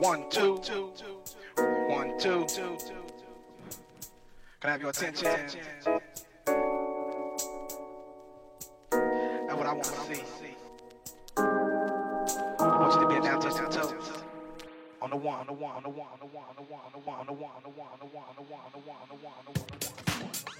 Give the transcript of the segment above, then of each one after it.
One, two, one, two. Can I have your attention? That's what I want to see. I want you to be down touch your toes. On the one, on the one, on the one, on the one, on the one, on the one, on the one, on the one, on the one, on the one, on the one, on the one, on the one,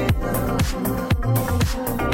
Thank you.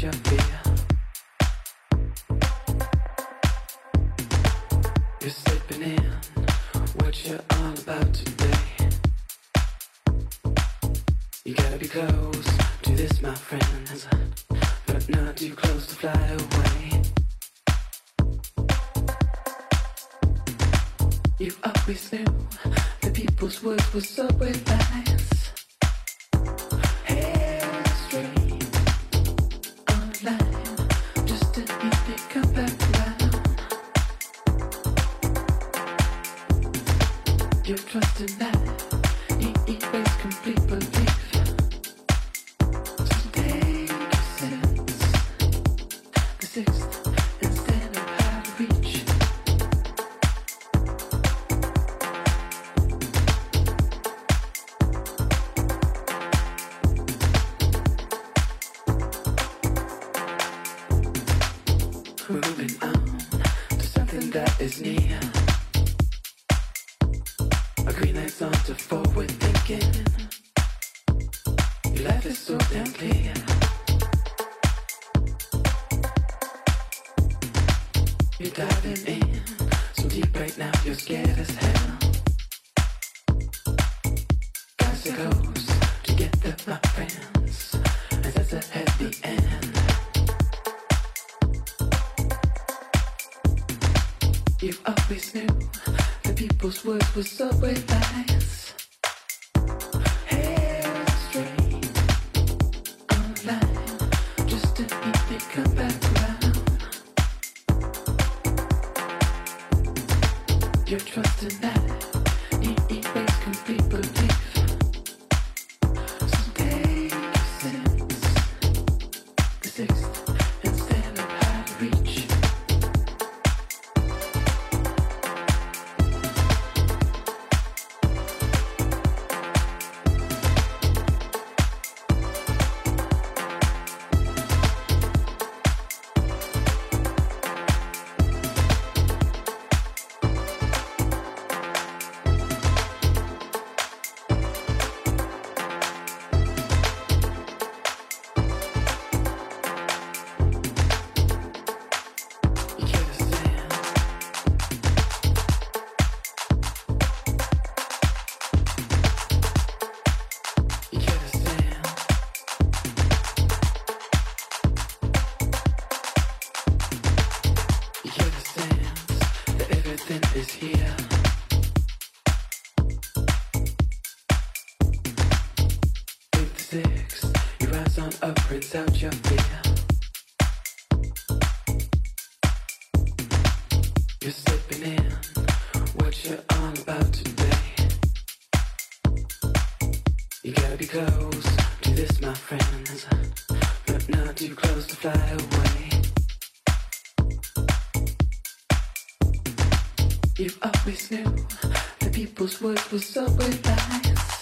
future. something that is near. A green light's on to forward thinking. Your life is so damn clear. You're diving in so deep right now, you're scared as hell. Got it goes. On the people's words were subway lines. You're on about today. You gotta be close to this, my friends, but not too close to fly away. You've always knew the people's words were subway lines.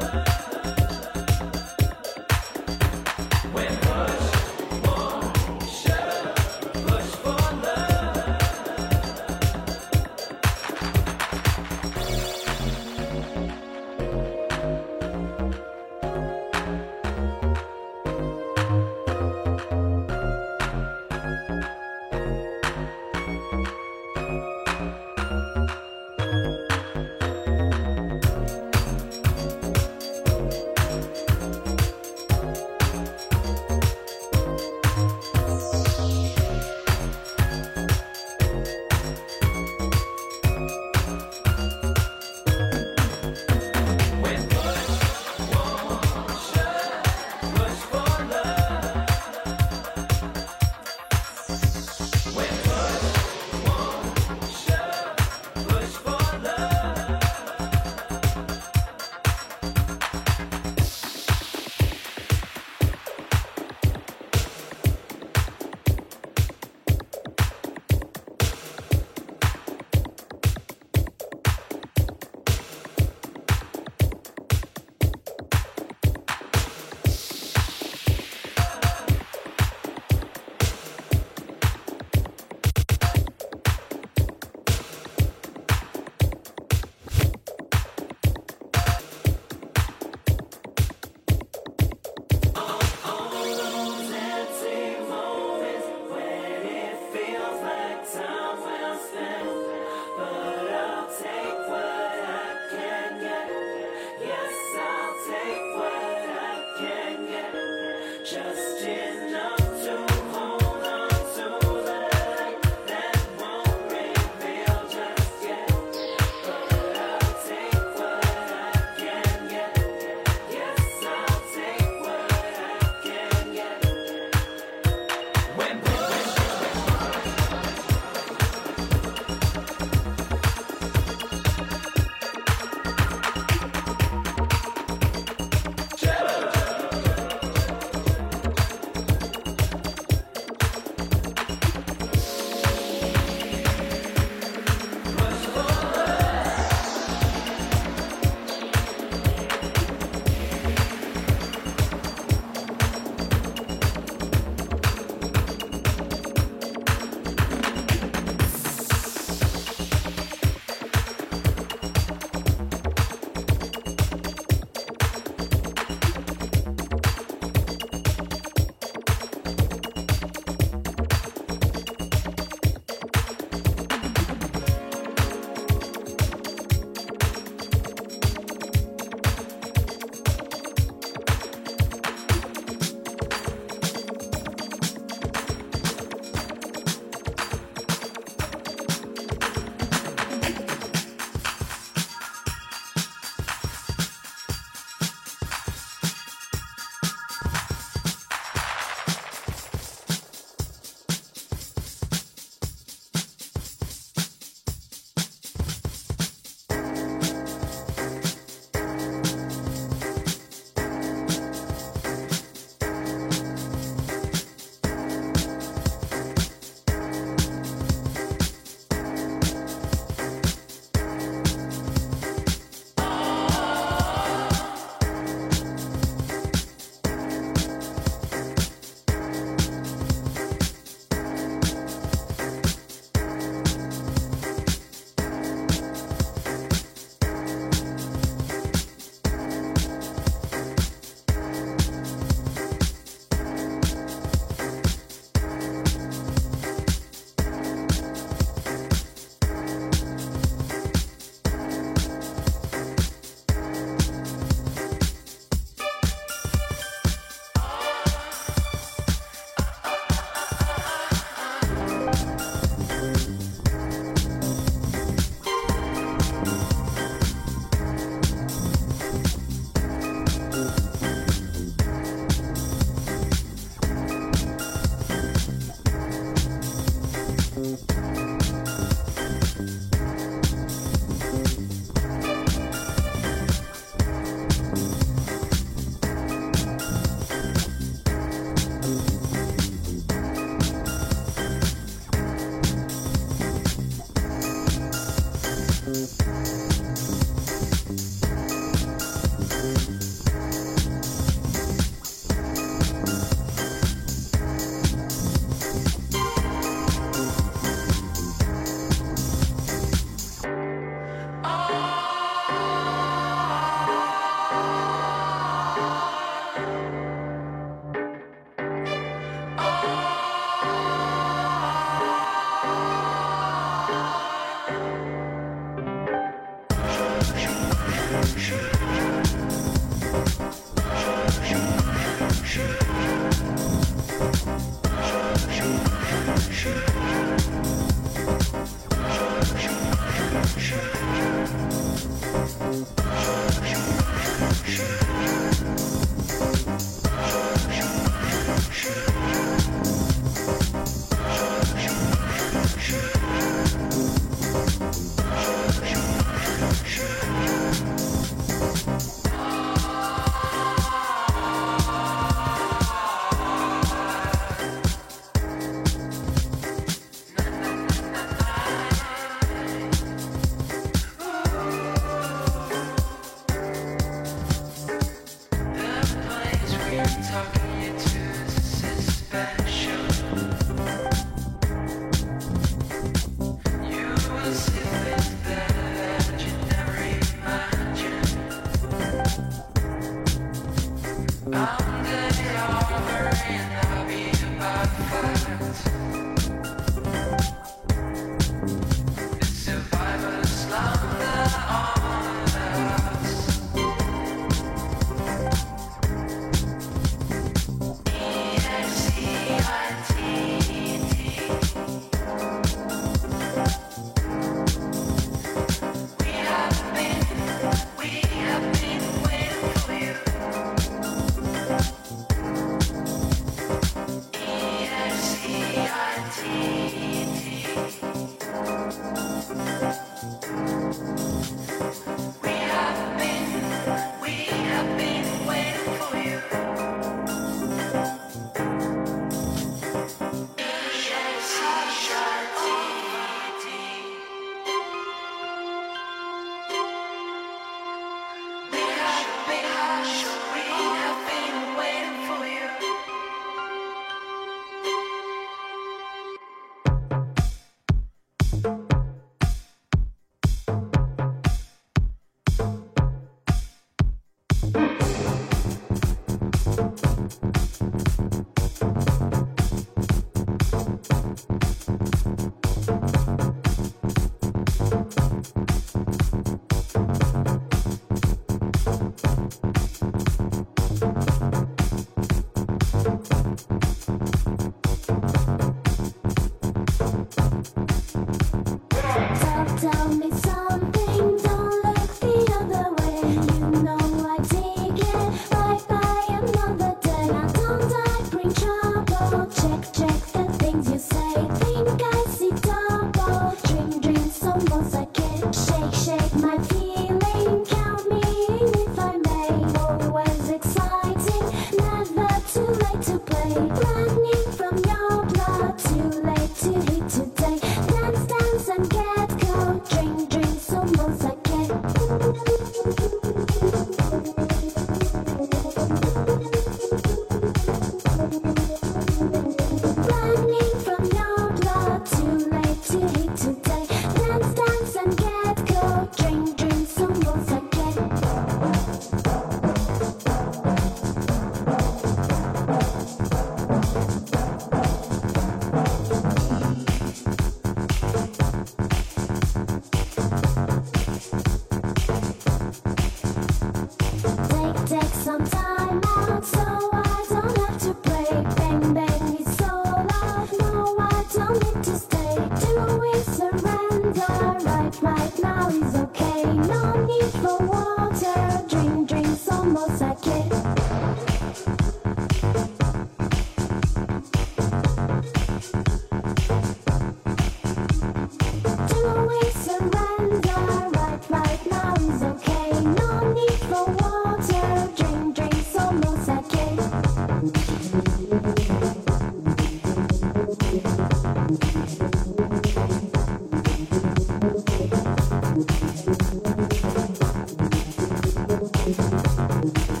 Thank